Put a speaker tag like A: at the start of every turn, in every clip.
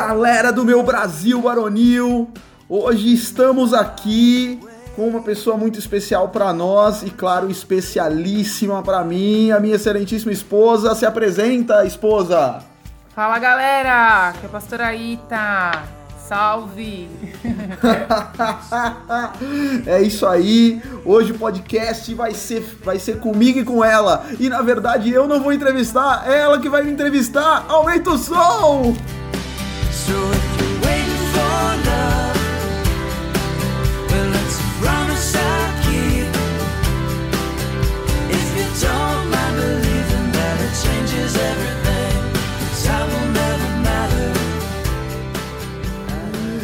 A: Galera do meu Brasil Baronil, hoje estamos aqui com uma pessoa muito especial para nós e, claro, especialíssima para mim, a minha excelentíssima esposa. Se apresenta, esposa!
B: Fala galera, que é a pastora Ita. Salve!
A: é isso aí. Hoje o podcast vai ser, vai ser comigo e com ela. E na verdade eu não vou entrevistar, é ela que vai me entrevistar. Aumenta o som!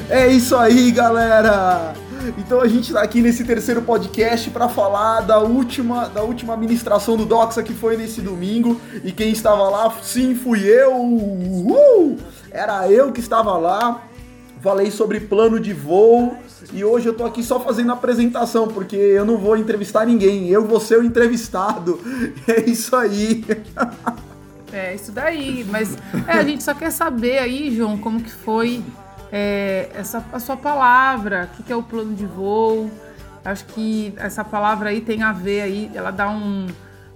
A: É isso aí, galera! Então a gente está aqui nesse terceiro podcast para falar da última, da última ministração do Doxa que foi nesse domingo. E quem estava lá, sim, fui eu. Uh! Era eu que estava lá. Falei sobre plano de voo e hoje eu tô aqui só fazendo a apresentação, porque eu não vou entrevistar ninguém, eu vou ser o entrevistado. É isso aí.
B: É, isso daí. Mas é, a gente só quer saber aí, João, como que foi é, essa, a sua palavra, o que, que é o plano de voo. Acho que essa palavra aí tem a ver aí, ela dá um,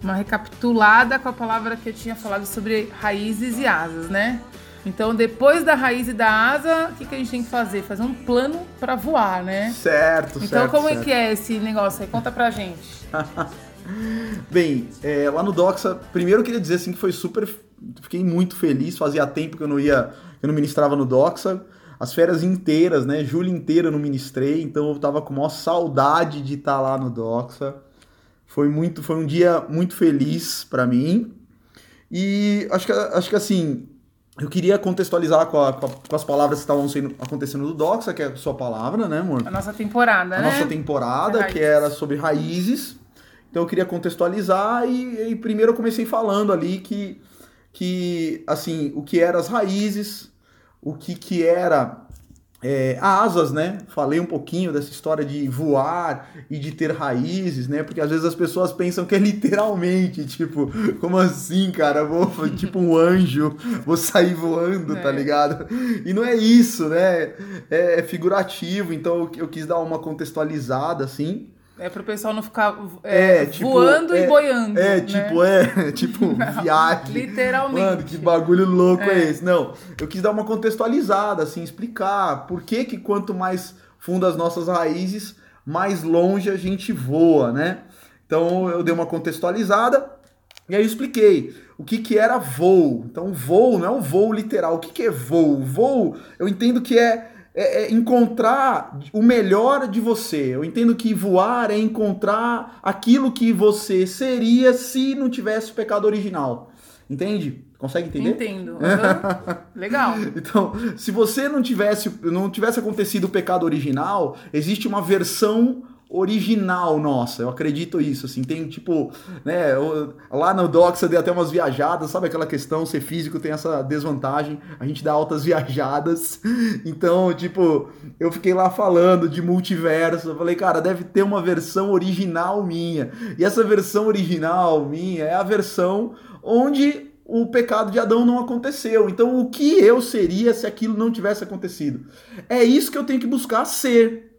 B: uma recapitulada com a palavra que eu tinha falado sobre raízes e asas, né? Então, depois da raiz e da asa, o que, que a gente tem que fazer? Fazer um plano para voar, né?
A: Certo,
B: então,
A: certo. Então,
B: como
A: certo.
B: é que é esse negócio aí? Conta pra gente.
A: Bem, é, lá no Doxa, primeiro eu queria dizer assim que foi super. Fiquei muito feliz, fazia tempo que eu não ia. Eu não ministrava no Doxa. As férias inteiras, né? Julho inteiro eu não ministrei, então eu tava com maior saudade de estar tá lá no Doxa. Foi muito, foi um dia muito feliz para mim. E acho que, acho que assim, eu queria contextualizar com, a, com, as palavras que estavam sendo, acontecendo no Doxa, que é a sua palavra, né, amor?
B: A nossa temporada,
A: a
B: né?
A: A nossa temporada, que era sobre raízes. Então eu queria contextualizar e, e, primeiro eu comecei falando ali que, que assim, o que eram as raízes, o que, que era é, asas, né? Falei um pouquinho dessa história de voar e de ter raízes, né? Porque às vezes as pessoas pensam que é literalmente, tipo, como assim, cara? Vou, tipo um anjo, vou sair voando, tá é. tá ligado? E não é isso, né? É, é figurativo, então eu quis dar uma contextualizada, assim.
B: É pro pessoal não ficar é, é, tipo, voando
A: é,
B: e boiando.
A: É,
B: né?
A: tipo, é, tipo, viagem.
B: Literalmente.
A: Mano, que bagulho louco é. é. esse? Não, eu quis dar uma contextualizada, assim, explicar por que que quanto mais fundo as nossas raízes, mais longe a gente voa, né? Então eu dei uma contextualizada e aí eu expliquei o que que era voo. Então voo não é um voo literal. O que que é voo? Voo, eu entendo que é é, é encontrar o melhor de você. Eu entendo que voar é encontrar aquilo que você seria se não tivesse o pecado original. Entende? Consegue entender?
B: Entendo. Uhum. Legal.
A: Então, se você não tivesse, não tivesse acontecido o pecado original, existe uma versão original nossa, eu acredito isso, assim, tem tipo, né, lá no eu dei até umas viajadas, sabe aquela questão, ser físico tem essa desvantagem, a gente dá altas viajadas, então, tipo, eu fiquei lá falando de multiverso, eu falei, cara, deve ter uma versão original minha, e essa versão original minha é a versão onde o pecado de Adão não aconteceu. Então, o que eu seria se aquilo não tivesse acontecido? É isso que eu tenho que buscar ser.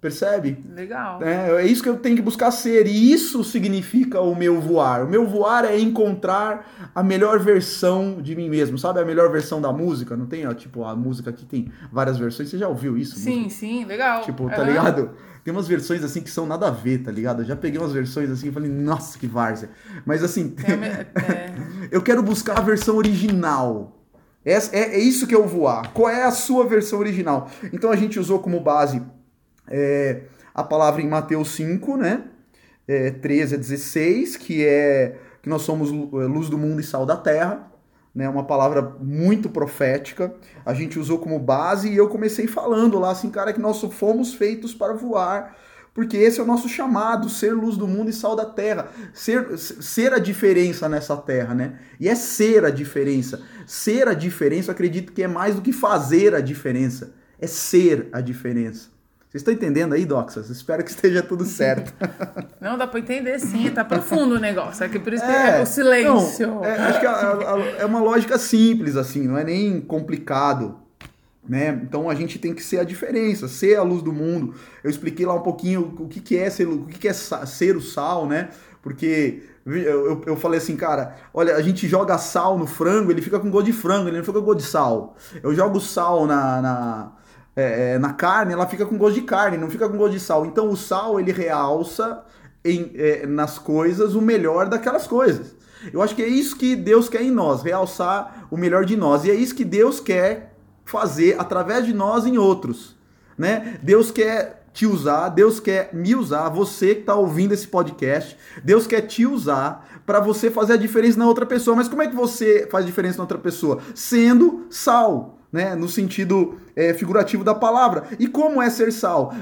A: Percebe?
B: Legal.
A: É, é isso que eu tenho que buscar ser. E isso significa o meu voar. O meu voar é encontrar a melhor versão de mim mesmo. Sabe a melhor versão da música? Não tem, ó, tipo, a música que tem várias versões. Você já ouviu isso?
B: Sim,
A: música?
B: sim, legal.
A: Tipo, tá uhum. ligado? Tem umas versões assim que são nada a ver, tá ligado? Eu já peguei umas versões assim e falei, nossa, que várzea. Mas assim, é, é... eu quero buscar a versão original. É, é, é isso que eu voar. Qual é a sua versão original? Então a gente usou como base é, a palavra em Mateus 5, né? É, 13 a 16, que é que nós somos é, luz do mundo e sal da terra, né? Uma palavra muito profética. A gente usou como base e eu comecei falando lá assim, cara, que nós fomos feitos para voar, porque esse é o nosso chamado, ser luz do mundo e sal da terra, ser, ser a diferença nessa terra, né? E é ser a diferença. Ser a diferença, eu acredito que é mais do que fazer a diferença, é ser a diferença. Vocês estão entendendo aí, Doxas? Espero que esteja tudo certo.
B: Não, dá para entender sim, tá profundo o negócio. É que por isso é, é o silêncio.
A: Não, é, acho que é, é, é uma lógica simples, assim, não é nem complicado. Né? Então a gente tem que ser a diferença, ser a luz do mundo. Eu expliquei lá um pouquinho o que, que é ser, o que, que é ser o sal, né? Porque eu, eu falei assim, cara, olha, a gente joga sal no frango, ele fica com gosto de frango, ele não fica com gosto de sal. Eu jogo sal na, na, é, é, na carne, ela fica com gosto de carne, não fica com gosto de sal. Então o sal, ele realça em, é, nas coisas o melhor daquelas coisas. Eu acho que é isso que Deus quer em nós, realçar o melhor de nós. E é isso que Deus quer fazer através de nós em outros. Né? Deus quer te usar, Deus quer me usar, você que está ouvindo esse podcast, Deus quer te usar para você fazer a diferença na outra pessoa. Mas como é que você faz diferença na outra pessoa? Sendo sal. Né, no sentido é, figurativo da palavra. E como é ser sal?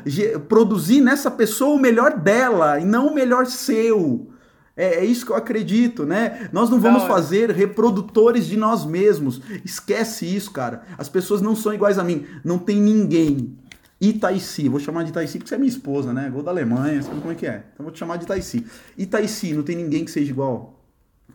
A: produzir nessa pessoa o melhor dela e não o melhor seu. É, é, isso que eu acredito, né? Nós não vamos fazer reprodutores de nós mesmos. Esquece isso, cara. As pessoas não são iguais a mim. Não tem ninguém Itaici, vou chamar de Itaici porque você é minha esposa, né? Gol da Alemanha, sabe como é que é? Então vou te chamar de Itaici. Itaici, não tem ninguém que seja igual.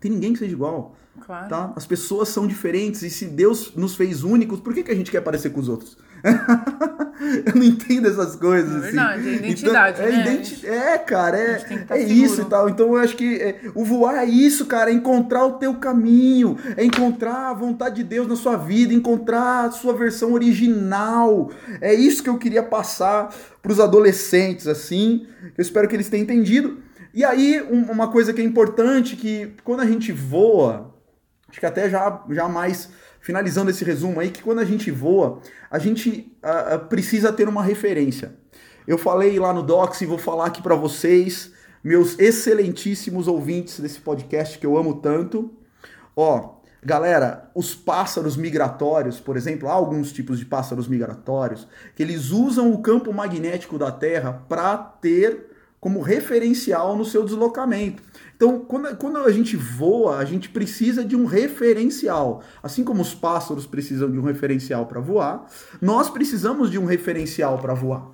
A: Tem ninguém que seja igual. Claro. Tá? As pessoas são diferentes e se Deus nos fez únicos, por que, que a gente quer parecer com os outros? eu não entendo essas coisas. É
B: verdade, assim. é identidade. Então, é,
A: né? identi é, cara, é, é isso e tal. Então eu acho que é, o voar é isso, cara, é encontrar o teu caminho, é encontrar a vontade de Deus na sua vida, encontrar a sua versão original. É isso que eu queria passar para os adolescentes, assim. Eu espero que eles tenham entendido. E aí, um, uma coisa que é importante, que quando a gente voa, acho que até já, já mais finalizando esse resumo aí, que quando a gente voa, a gente uh, precisa ter uma referência. Eu falei lá no Docs e vou falar aqui para vocês, meus excelentíssimos ouvintes desse podcast que eu amo tanto. Ó, galera, os pássaros migratórios, por exemplo, há alguns tipos de pássaros migratórios que eles usam o campo magnético da Terra para ter como referencial no seu deslocamento. Então, quando, quando a gente voa, a gente precisa de um referencial. Assim como os pássaros precisam de um referencial para voar, nós precisamos de um referencial para voar.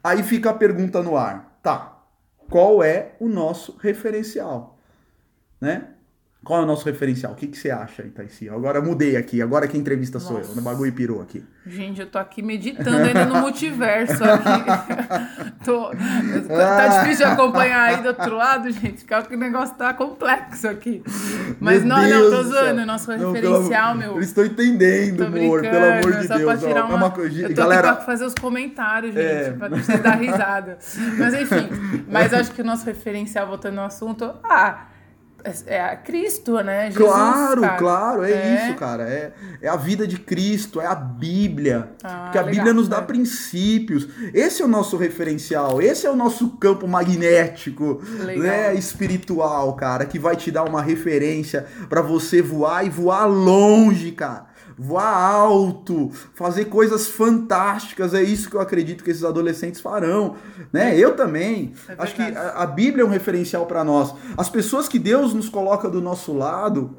A: Aí fica a pergunta no ar: tá, qual é o nosso referencial? Né? Qual é o nosso referencial? O que, que você acha, Itaici? Agora mudei aqui, agora que entrevista Nossa. sou eu, no bagulho pirou aqui.
B: Gente, eu tô aqui meditando ainda no multiverso aqui. tô, tá difícil de acompanhar aí do outro lado, gente, porque o negócio tá complexo aqui. Mas meu não, Deus não, tô zoando, o nosso não, referencial, pelo, meu.
A: Eu estou entendendo, amor, pelo amor de
B: só
A: Deus.
B: Pra tirar uma, é uma coisa, eu tô galera, aqui pra fazer os comentários, gente, é... pra você dar risada. Mas enfim, mas acho que o nosso referencial, voltando ao assunto, ah é, é Cristo, né?
A: Jesus, claro, cara. claro, é, é, isso, cara. É, é a vida de Cristo, é a Bíblia. Ah, porque a legal, Bíblia nos dá né? princípios. Esse é o nosso referencial, esse é o nosso campo magnético, né, espiritual, cara, que vai te dar uma referência para você voar e voar longe, cara voar alto, fazer coisas fantásticas. É isso que eu acredito que esses adolescentes farão, né? Eu também. É Acho que a, a Bíblia é um referencial para nós. As pessoas que Deus nos coloca do nosso lado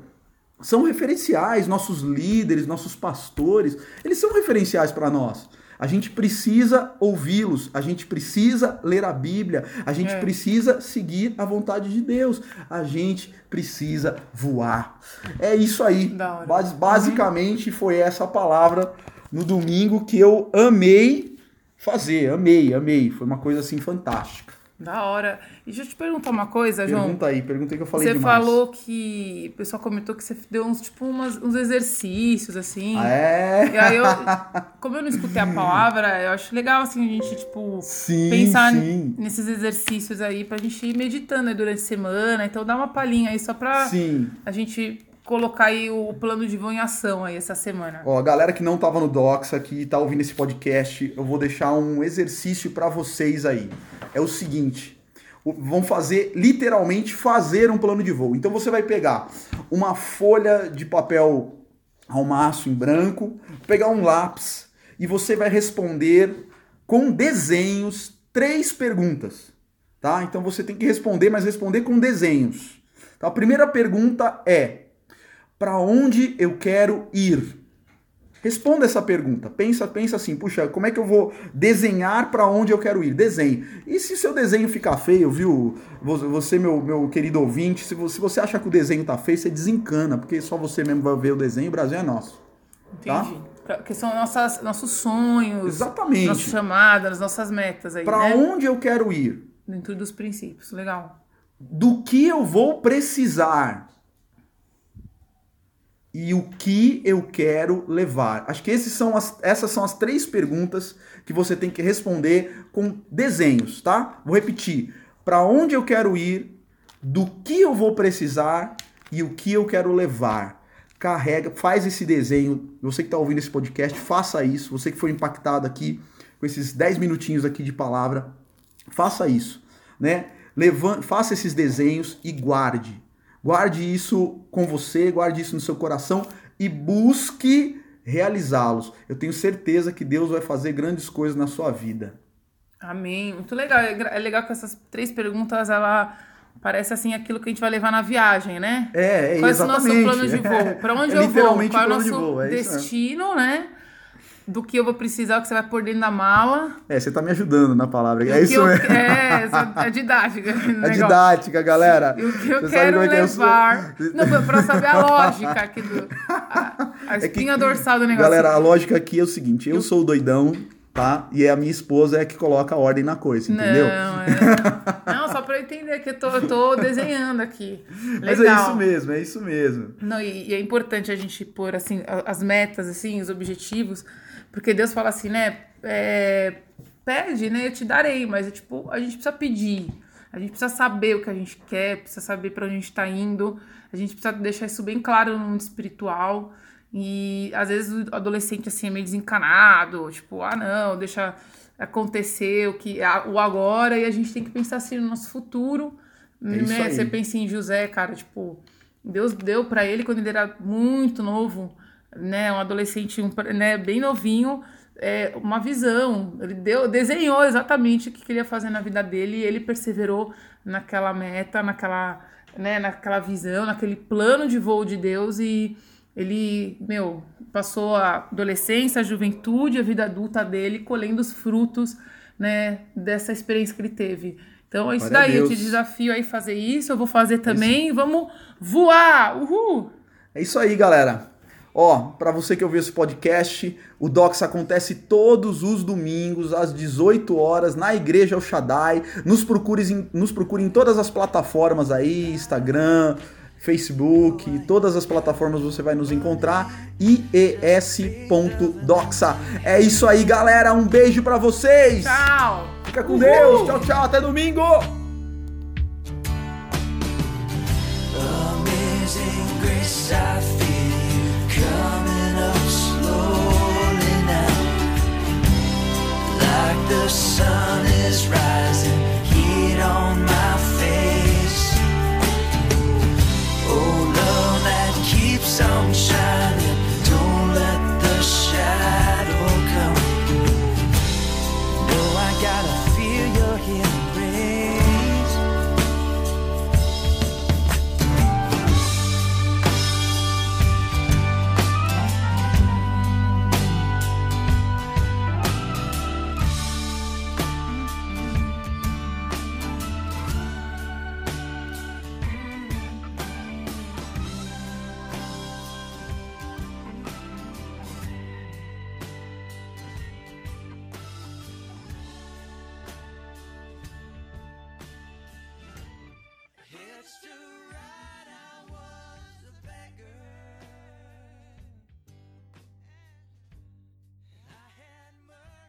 A: são referenciais, nossos líderes, nossos pastores, eles são referenciais para nós. A gente precisa ouvi-los, a gente precisa ler a Bíblia, a gente é. precisa seguir a vontade de Deus, a gente precisa voar. É isso aí. Bas basicamente foi essa palavra no domingo que eu amei fazer, amei, amei. Foi uma coisa assim fantástica.
B: Da hora. E deixa eu te perguntar uma coisa, João.
A: Pergunta aí, pergunta aí que eu falei
B: Você
A: demais.
B: falou que. O pessoal comentou que você deu uns, tipo, umas, uns exercícios, assim.
A: Ah, é?
B: E aí eu. Como eu não escutei a palavra, eu acho legal, assim, a gente, tipo, sim, pensar sim. nesses exercícios aí pra gente ir meditando aí durante a semana. Então dá uma palhinha aí só pra sim. a gente colocar aí o plano de voo em ação aí essa semana.
A: Ó, a galera que não tava no Docs aqui tá ouvindo esse podcast, eu vou deixar um exercício para vocês aí é o seguinte: vão fazer, literalmente, fazer um plano de voo. Então você vai pegar uma folha de papel ao maço em branco, pegar um lápis e você vai responder com desenhos três perguntas, tá? Então você tem que responder, mas responder com desenhos. Então a primeira pergunta é: para onde eu quero ir? Responda essa pergunta. Pensa, pensa assim, puxa, como é que eu vou desenhar para onde eu quero ir? Desenhe. E se seu desenho ficar feio, viu? Você, meu, meu querido ouvinte, se você, acha que o desenho tá feio, você desencana, porque só você mesmo vai ver o desenho, o Brasil é nosso.
B: Tá? Entendi. que são nossas, nossos sonhos,
A: Exatamente.
B: nossas chamadas, nossas metas aí.
A: Para
B: né?
A: onde eu quero ir?
B: Dentro dos princípios, legal.
A: Do que eu vou precisar e o que eu quero levar. Acho que esses são as, essas são as três perguntas que você tem que responder com desenhos, tá? Vou repetir. Para onde eu quero ir, do que eu vou precisar e o que eu quero levar. Carrega, faz esse desenho. Você que está ouvindo esse podcast, faça isso. Você que foi impactado aqui com esses 10 minutinhos aqui de palavra, faça isso, né? Levante, faça esses desenhos e guarde. Guarde isso com você, guarde isso no seu coração e busque realizá-los. Eu tenho certeza que Deus vai fazer grandes coisas na sua vida.
B: Amém. Muito legal. É legal que essas três perguntas, ela parece assim aquilo que a gente vai levar na viagem, né?
A: É, é
B: Qual
A: exatamente.
B: é o nosso plano de voo? Para onde
A: é
B: eu vou? Qual é o nosso
A: de voo, é
B: destino, né? Do que eu vou precisar, o que você vai pôr dentro da mala.
A: É, você tá me ajudando na palavra. É isso
B: eu,
A: mesmo.
B: É, é didática.
A: É didática, galera.
B: E o que eu
A: Você
B: quero
A: é é
B: levar. Não, pra saber a lógica aqui do. A, a
A: É que-
B: espinha dorsal do negócio.
A: Galera, a lógica aqui é o seguinte: eu sou o doidão, tá? E a minha esposa é que coloca a ordem na coisa, entendeu?
B: Não, é. Não, só pra eu entender que eu tô, eu tô desenhando aqui. Legal.
A: Mas é isso mesmo, é isso mesmo.
B: Não, e, e é importante a gente pôr assim as metas, assim, os objetivos, porque Deus fala assim, né? É, pede, né? Eu te darei, mas é tipo, a gente precisa pedir. A gente precisa saber o que a gente quer, precisa saber para onde a gente está indo. A gente precisa deixar isso bem claro no mundo espiritual. E às vezes o adolescente assim é meio desencanado, tipo, ah não, deixa acontecer o que o agora e a gente tem que pensar assim no nosso futuro.
A: É
B: né? Você pensa em José, cara, tipo, Deus deu para ele quando ele era muito novo, né, um adolescente, um, né, bem novinho, é, uma visão. Ele deu, desenhou exatamente o que queria fazer na vida dele e ele perseverou naquela meta, naquela, né, naquela visão, naquele plano de voo de Deus e ele, meu, passou a adolescência, a juventude, a vida adulta dele colhendo os frutos, né, dessa experiência que ele teve. Então é isso
A: Glória
B: daí, eu te desafio aí fazer isso, eu vou fazer também, vamos voar! Uhul!
A: É isso aí, galera. Ó, pra você que ouviu esse podcast, o Docs acontece todos os domingos às 18 horas na Igreja El Shaddai. Nos procure em, nos procure em todas as plataformas aí, Instagram, Facebook, todas as plataformas você vai nos encontrar. ies.doxa. É isso aí, galera. Um beijo pra vocês.
B: Tchau!
A: Fica com Deus. Tchau, tchau. Até domingo. the sun is rising.